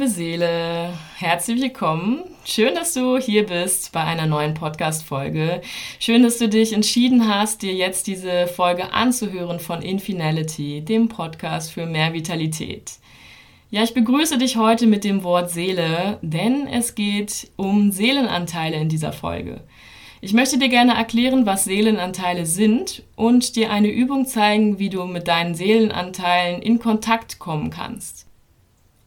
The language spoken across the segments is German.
liebe Seele, herzlich willkommen. Schön, dass du hier bist bei einer neuen Podcast-Folge. Schön, dass du dich entschieden hast, dir jetzt diese Folge anzuhören von Infinality, dem Podcast für mehr Vitalität. Ja, ich begrüße dich heute mit dem Wort Seele, denn es geht um Seelenanteile in dieser Folge. Ich möchte dir gerne erklären, was Seelenanteile sind und dir eine Übung zeigen, wie du mit deinen Seelenanteilen in Kontakt kommen kannst.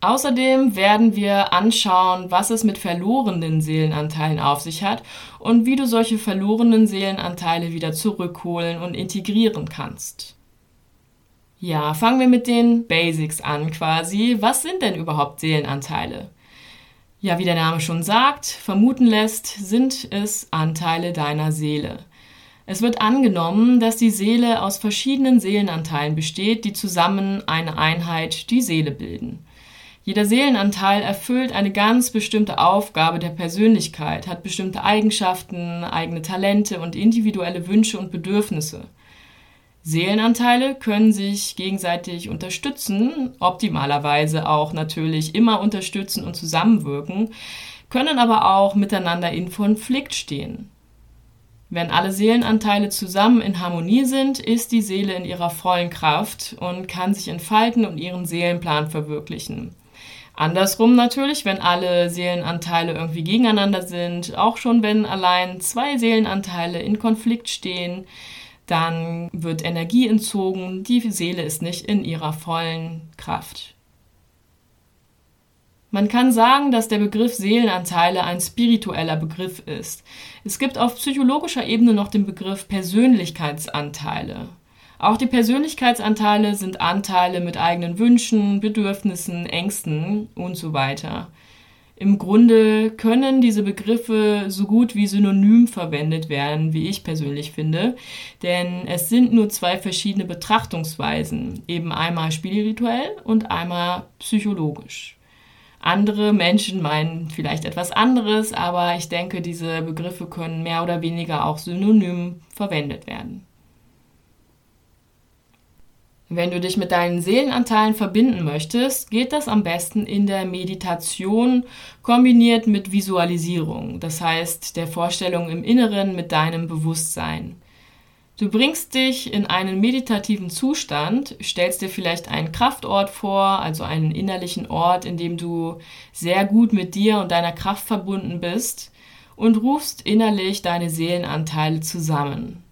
Außerdem werden wir anschauen, was es mit verlorenen Seelenanteilen auf sich hat und wie du solche verlorenen Seelenanteile wieder zurückholen und integrieren kannst. Ja, fangen wir mit den Basics an quasi. Was sind denn überhaupt Seelenanteile? Ja, wie der Name schon sagt, vermuten lässt, sind es Anteile deiner Seele. Es wird angenommen, dass die Seele aus verschiedenen Seelenanteilen besteht, die zusammen eine Einheit, die Seele bilden. Jeder Seelenanteil erfüllt eine ganz bestimmte Aufgabe der Persönlichkeit, hat bestimmte Eigenschaften, eigene Talente und individuelle Wünsche und Bedürfnisse. Seelenanteile können sich gegenseitig unterstützen, optimalerweise auch natürlich immer unterstützen und zusammenwirken, können aber auch miteinander in Konflikt stehen. Wenn alle Seelenanteile zusammen in Harmonie sind, ist die Seele in ihrer vollen Kraft und kann sich entfalten und ihren Seelenplan verwirklichen. Andersrum natürlich, wenn alle Seelenanteile irgendwie gegeneinander sind, auch schon wenn allein zwei Seelenanteile in Konflikt stehen, dann wird Energie entzogen, die Seele ist nicht in ihrer vollen Kraft. Man kann sagen, dass der Begriff Seelenanteile ein spiritueller Begriff ist. Es gibt auf psychologischer Ebene noch den Begriff Persönlichkeitsanteile. Auch die Persönlichkeitsanteile sind Anteile mit eigenen Wünschen, Bedürfnissen, Ängsten und so weiter. Im Grunde können diese Begriffe so gut wie synonym verwendet werden, wie ich persönlich finde, denn es sind nur zwei verschiedene Betrachtungsweisen, eben einmal spirituell und einmal psychologisch. Andere Menschen meinen vielleicht etwas anderes, aber ich denke, diese Begriffe können mehr oder weniger auch synonym verwendet werden. Wenn du dich mit deinen Seelenanteilen verbinden möchtest, geht das am besten in der Meditation kombiniert mit Visualisierung, das heißt der Vorstellung im Inneren mit deinem Bewusstsein. Du bringst dich in einen meditativen Zustand, stellst dir vielleicht einen Kraftort vor, also einen innerlichen Ort, in dem du sehr gut mit dir und deiner Kraft verbunden bist und rufst innerlich deine Seelenanteile zusammen.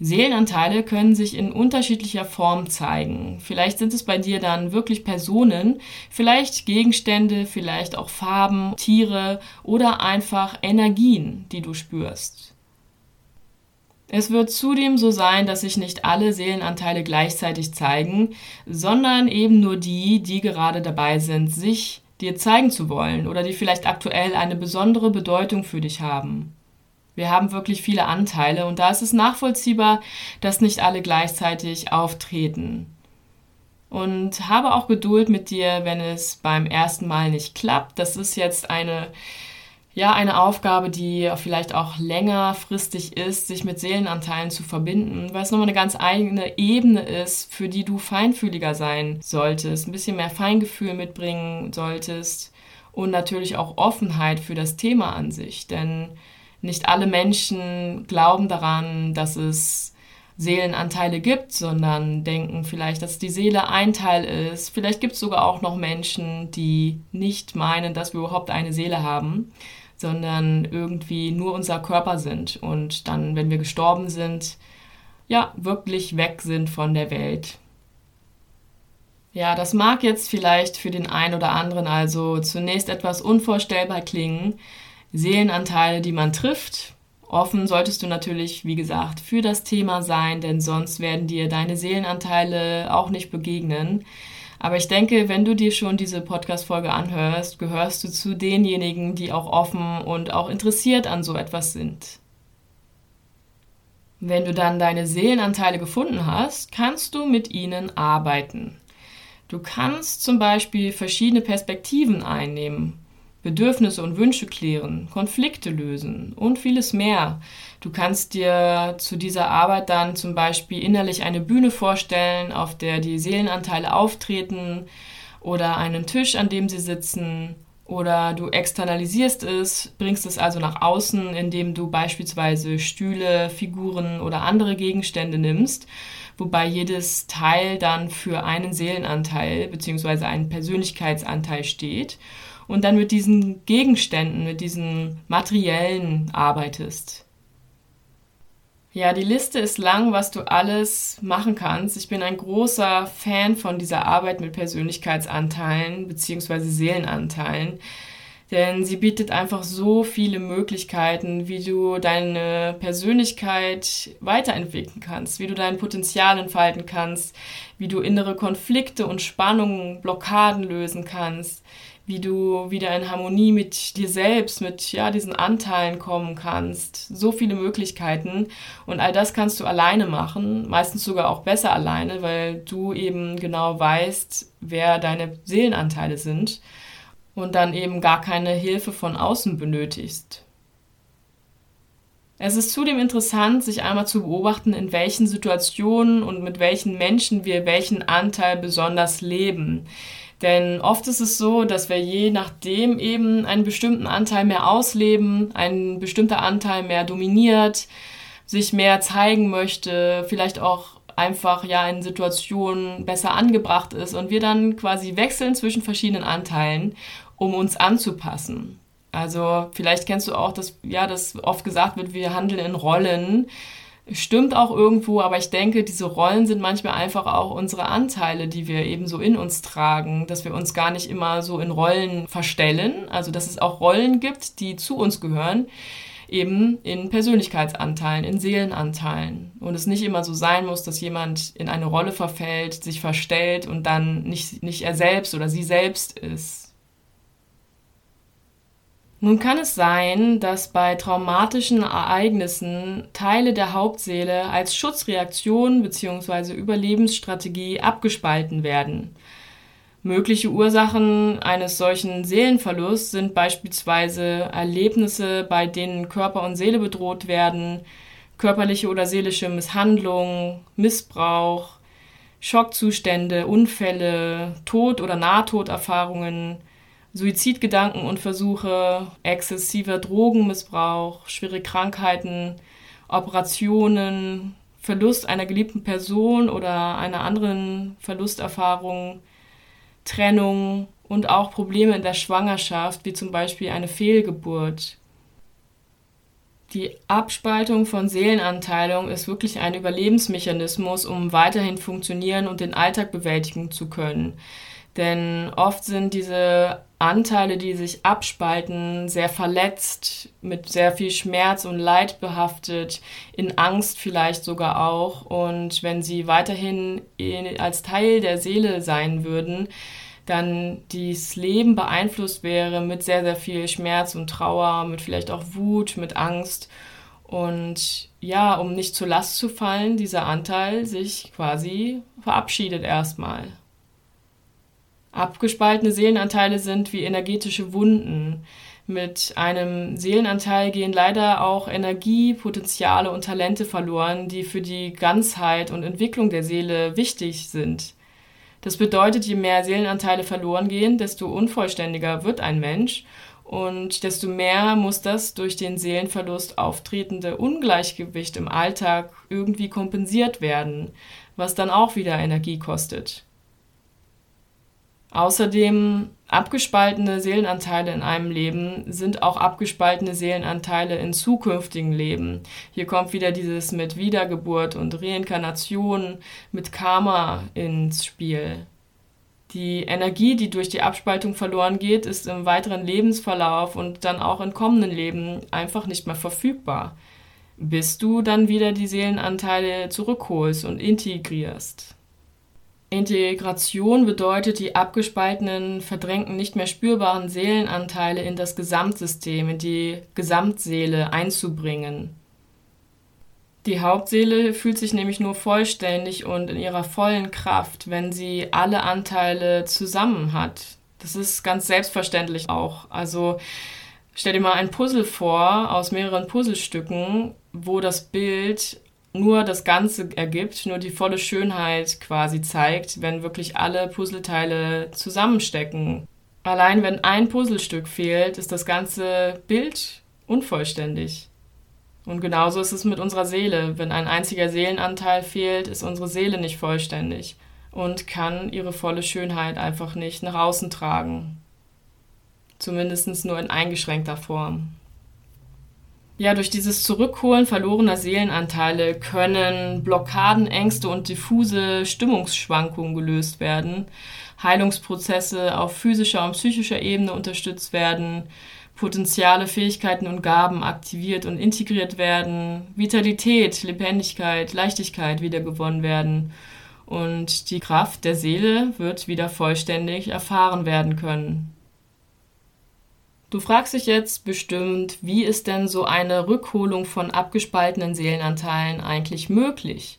Seelenanteile können sich in unterschiedlicher Form zeigen. Vielleicht sind es bei dir dann wirklich Personen, vielleicht Gegenstände, vielleicht auch Farben, Tiere oder einfach Energien, die du spürst. Es wird zudem so sein, dass sich nicht alle Seelenanteile gleichzeitig zeigen, sondern eben nur die, die gerade dabei sind, sich dir zeigen zu wollen oder die vielleicht aktuell eine besondere Bedeutung für dich haben. Wir haben wirklich viele Anteile und da ist es nachvollziehbar, dass nicht alle gleichzeitig auftreten. Und habe auch Geduld mit dir, wenn es beim ersten Mal nicht klappt. Das ist jetzt eine ja, eine Aufgabe, die vielleicht auch längerfristig ist, sich mit Seelenanteilen zu verbinden, weil es nochmal eine ganz eigene Ebene ist, für die du feinfühliger sein solltest, ein bisschen mehr Feingefühl mitbringen solltest und natürlich auch Offenheit für das Thema an sich. Denn nicht alle Menschen glauben daran, dass es Seelenanteile gibt, sondern denken vielleicht, dass die Seele ein Teil ist. Vielleicht gibt es sogar auch noch Menschen, die nicht meinen, dass wir überhaupt eine Seele haben, sondern irgendwie nur unser Körper sind und dann, wenn wir gestorben sind, ja, wirklich weg sind von der Welt. Ja, das mag jetzt vielleicht für den einen oder anderen also zunächst etwas unvorstellbar klingen, Seelenanteile, die man trifft. Offen solltest du natürlich, wie gesagt, für das Thema sein, denn sonst werden dir deine Seelenanteile auch nicht begegnen. Aber ich denke, wenn du dir schon diese Podcast-Folge anhörst, gehörst du zu denjenigen, die auch offen und auch interessiert an so etwas sind. Wenn du dann deine Seelenanteile gefunden hast, kannst du mit ihnen arbeiten. Du kannst zum Beispiel verschiedene Perspektiven einnehmen Bedürfnisse und Wünsche klären, Konflikte lösen und vieles mehr. Du kannst dir zu dieser Arbeit dann zum Beispiel innerlich eine Bühne vorstellen, auf der die Seelenanteile auftreten oder einen Tisch, an dem sie sitzen oder du externalisierst es, bringst es also nach außen, indem du beispielsweise Stühle, Figuren oder andere Gegenstände nimmst, wobei jedes Teil dann für einen Seelenanteil bzw. einen Persönlichkeitsanteil steht und dann mit diesen Gegenständen, mit diesen materiellen arbeitest. Ja, die Liste ist lang, was du alles machen kannst. Ich bin ein großer Fan von dieser Arbeit mit Persönlichkeitsanteilen bzw. Seelenanteilen, denn sie bietet einfach so viele Möglichkeiten, wie du deine Persönlichkeit weiterentwickeln kannst, wie du dein Potenzial entfalten kannst, wie du innere Konflikte und Spannungen, Blockaden lösen kannst, wie du wieder in Harmonie mit dir selbst, mit ja, diesen Anteilen kommen kannst. So viele Möglichkeiten. Und all das kannst du alleine machen, meistens sogar auch besser alleine, weil du eben genau weißt, wer deine Seelenanteile sind und dann eben gar keine Hilfe von außen benötigst. Es ist zudem interessant, sich einmal zu beobachten, in welchen Situationen und mit welchen Menschen wir welchen Anteil besonders leben. Denn oft ist es so, dass wir je nachdem eben einen bestimmten Anteil mehr ausleben, ein bestimmter Anteil mehr dominiert, sich mehr zeigen möchte, vielleicht auch einfach ja in Situationen besser angebracht ist und wir dann quasi wechseln zwischen verschiedenen Anteilen, um uns anzupassen. Also vielleicht kennst du auch, dass ja, dass oft gesagt wird, wir handeln in Rollen Stimmt auch irgendwo, aber ich denke, diese Rollen sind manchmal einfach auch unsere Anteile, die wir eben so in uns tragen, dass wir uns gar nicht immer so in Rollen verstellen, also dass es auch Rollen gibt, die zu uns gehören, eben in Persönlichkeitsanteilen, in Seelenanteilen. Und es nicht immer so sein muss, dass jemand in eine Rolle verfällt, sich verstellt und dann nicht, nicht er selbst oder sie selbst ist. Nun kann es sein, dass bei traumatischen Ereignissen Teile der Hauptseele als Schutzreaktion bzw. Überlebensstrategie abgespalten werden. Mögliche Ursachen eines solchen Seelenverlusts sind beispielsweise Erlebnisse, bei denen Körper und Seele bedroht werden, körperliche oder seelische Misshandlung, Missbrauch, Schockzustände, Unfälle, Tod- oder Nahtoderfahrungen, Suizidgedanken und Versuche, exzessiver Drogenmissbrauch, schwere Krankheiten, Operationen, Verlust einer geliebten Person oder einer anderen Verlusterfahrung, Trennung und auch Probleme in der Schwangerschaft, wie zum Beispiel eine Fehlgeburt. Die Abspaltung von Seelenanteilung ist wirklich ein Überlebensmechanismus, um weiterhin funktionieren und den Alltag bewältigen zu können. Denn oft sind diese Anteile, die sich abspalten, sehr verletzt, mit sehr viel Schmerz und Leid behaftet, in Angst vielleicht sogar auch. Und wenn sie weiterhin als Teil der Seele sein würden, dann dieses Leben beeinflusst wäre mit sehr, sehr viel Schmerz und Trauer, mit vielleicht auch Wut, mit Angst. Und ja, um nicht zur Last zu fallen, dieser Anteil sich quasi verabschiedet erstmal. Abgespaltene Seelenanteile sind wie energetische Wunden. Mit einem Seelenanteil gehen leider auch Energie, Potenziale und Talente verloren, die für die Ganzheit und Entwicklung der Seele wichtig sind. Das bedeutet, je mehr Seelenanteile verloren gehen, desto unvollständiger wird ein Mensch und desto mehr muss das durch den Seelenverlust auftretende Ungleichgewicht im Alltag irgendwie kompensiert werden, was dann auch wieder Energie kostet. Außerdem abgespaltene Seelenanteile in einem Leben sind auch abgespaltene Seelenanteile in zukünftigen Leben. Hier kommt wieder dieses mit Wiedergeburt und Reinkarnation, mit Karma ins Spiel. Die Energie, die durch die Abspaltung verloren geht, ist im weiteren Lebensverlauf und dann auch in kommenden Leben einfach nicht mehr verfügbar, bis du dann wieder die Seelenanteile zurückholst und integrierst. Integration bedeutet, die abgespaltenen, verdrängten, nicht mehr spürbaren Seelenanteile in das Gesamtsystem, in die Gesamtseele einzubringen. Die Hauptseele fühlt sich nämlich nur vollständig und in ihrer vollen Kraft, wenn sie alle Anteile zusammen hat. Das ist ganz selbstverständlich auch. Also stell dir mal ein Puzzle vor aus mehreren Puzzlestücken, wo das Bild nur das Ganze ergibt, nur die volle Schönheit quasi zeigt, wenn wirklich alle Puzzleteile zusammenstecken. Allein wenn ein Puzzlestück fehlt, ist das ganze Bild unvollständig. Und genauso ist es mit unserer Seele. Wenn ein einziger Seelenanteil fehlt, ist unsere Seele nicht vollständig und kann ihre volle Schönheit einfach nicht nach außen tragen. Zumindest nur in eingeschränkter Form. Ja, durch dieses Zurückholen verlorener Seelenanteile können Blockaden, Ängste und diffuse Stimmungsschwankungen gelöst werden, Heilungsprozesse auf physischer und psychischer Ebene unterstützt werden, Potenziale, Fähigkeiten und Gaben aktiviert und integriert werden, Vitalität, Lebendigkeit, Leichtigkeit wiedergewonnen werden und die Kraft der Seele wird wieder vollständig erfahren werden können. Du fragst dich jetzt bestimmt, wie ist denn so eine Rückholung von abgespaltenen Seelenanteilen eigentlich möglich?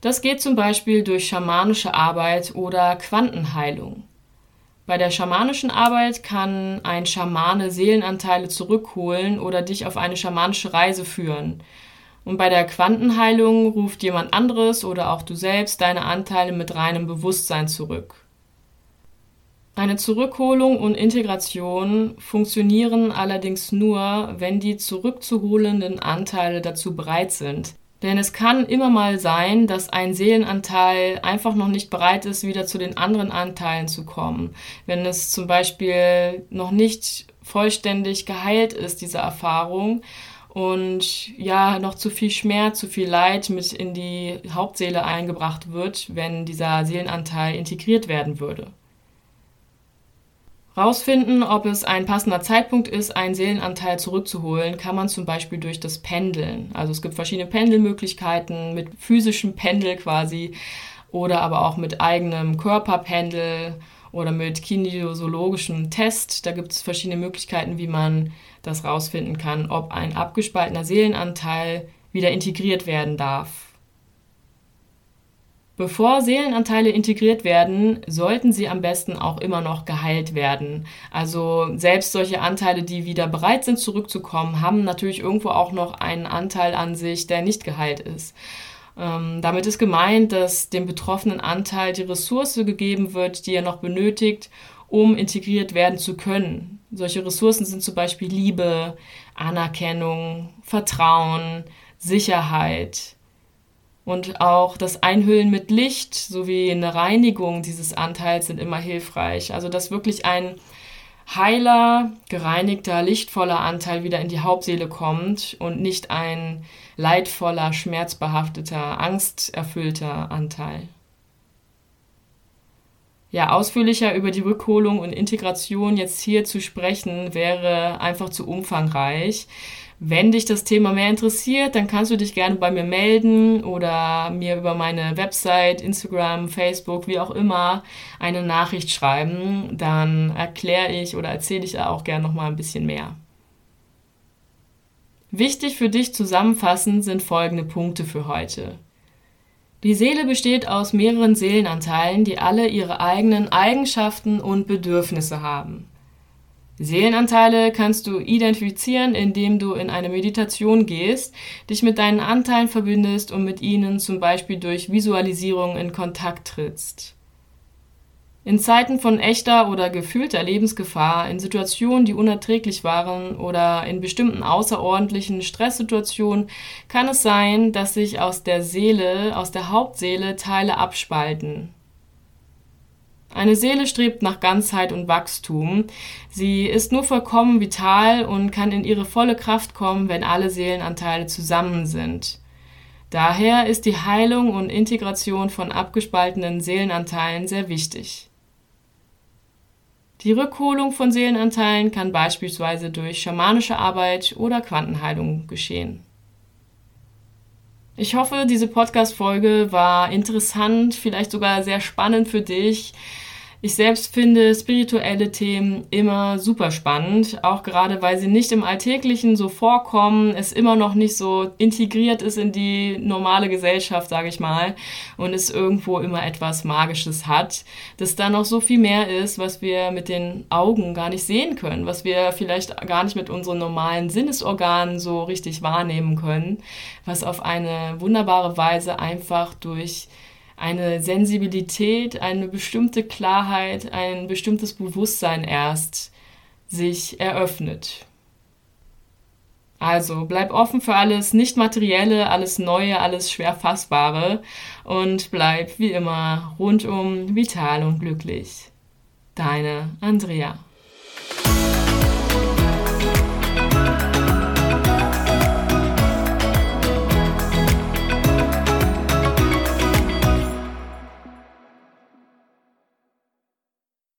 Das geht zum Beispiel durch schamanische Arbeit oder Quantenheilung. Bei der schamanischen Arbeit kann ein Schamane Seelenanteile zurückholen oder dich auf eine schamanische Reise führen. Und bei der Quantenheilung ruft jemand anderes oder auch du selbst deine Anteile mit reinem Bewusstsein zurück. Eine Zurückholung und Integration funktionieren allerdings nur, wenn die zurückzuholenden Anteile dazu bereit sind. Denn es kann immer mal sein, dass ein Seelenanteil einfach noch nicht bereit ist, wieder zu den anderen Anteilen zu kommen. Wenn es zum Beispiel noch nicht vollständig geheilt ist, diese Erfahrung, und ja, noch zu viel Schmerz, zu viel Leid mit in die Hauptseele eingebracht wird, wenn dieser Seelenanteil integriert werden würde. Rausfinden, ob es ein passender Zeitpunkt ist, einen Seelenanteil zurückzuholen, kann man zum Beispiel durch das Pendeln. Also es gibt verschiedene Pendelmöglichkeiten mit physischem Pendel quasi oder aber auch mit eigenem Körperpendel oder mit kinesiologischem Test. Da gibt es verschiedene Möglichkeiten, wie man das rausfinden kann, ob ein abgespaltener Seelenanteil wieder integriert werden darf. Bevor Seelenanteile integriert werden, sollten sie am besten auch immer noch geheilt werden. Also selbst solche Anteile, die wieder bereit sind zurückzukommen, haben natürlich irgendwo auch noch einen Anteil an sich, der nicht geheilt ist. Ähm, damit ist gemeint, dass dem betroffenen Anteil die Ressource gegeben wird, die er noch benötigt, um integriert werden zu können. Solche Ressourcen sind zum Beispiel Liebe, Anerkennung, Vertrauen, Sicherheit, und auch das Einhüllen mit Licht sowie eine Reinigung dieses Anteils sind immer hilfreich. Also dass wirklich ein heiler, gereinigter, lichtvoller Anteil wieder in die Hauptseele kommt und nicht ein leidvoller, schmerzbehafteter, angsterfüllter Anteil. Ja, ausführlicher über die Rückholung und Integration jetzt hier zu sprechen, wäre einfach zu umfangreich. Wenn dich das Thema mehr interessiert, dann kannst du dich gerne bei mir melden oder mir über meine Website, Instagram, Facebook, wie auch immer, eine Nachricht schreiben. Dann erkläre ich oder erzähle ich auch gerne noch mal ein bisschen mehr. Wichtig für dich zusammenfassend sind folgende Punkte für heute. Die Seele besteht aus mehreren Seelenanteilen, die alle ihre eigenen Eigenschaften und Bedürfnisse haben. Seelenanteile kannst du identifizieren, indem du in eine Meditation gehst, dich mit deinen Anteilen verbindest und mit ihnen zum Beispiel durch Visualisierung in Kontakt trittst. In Zeiten von echter oder gefühlter Lebensgefahr, in Situationen, die unerträglich waren oder in bestimmten außerordentlichen Stresssituationen kann es sein, dass sich aus der Seele, aus der Hauptseele Teile abspalten. Eine Seele strebt nach Ganzheit und Wachstum. Sie ist nur vollkommen vital und kann in ihre volle Kraft kommen, wenn alle Seelenanteile zusammen sind. Daher ist die Heilung und Integration von abgespaltenen Seelenanteilen sehr wichtig. Die Rückholung von Seelenanteilen kann beispielsweise durch schamanische Arbeit oder Quantenheilung geschehen. Ich hoffe, diese Podcast-Folge war interessant, vielleicht sogar sehr spannend für dich. Ich selbst finde spirituelle Themen immer super spannend, auch gerade weil sie nicht im Alltäglichen so vorkommen, es immer noch nicht so integriert ist in die normale Gesellschaft, sage ich mal, und es irgendwo immer etwas Magisches hat, dass da noch so viel mehr ist, was wir mit den Augen gar nicht sehen können, was wir vielleicht gar nicht mit unseren normalen Sinnesorganen so richtig wahrnehmen können, was auf eine wunderbare Weise einfach durch eine Sensibilität, eine bestimmte Klarheit, ein bestimmtes Bewusstsein erst sich eröffnet. Also bleib offen für alles Nicht-Materielle, alles Neue, alles schwer Fassbare und bleib wie immer rundum vital und glücklich. Deine Andrea.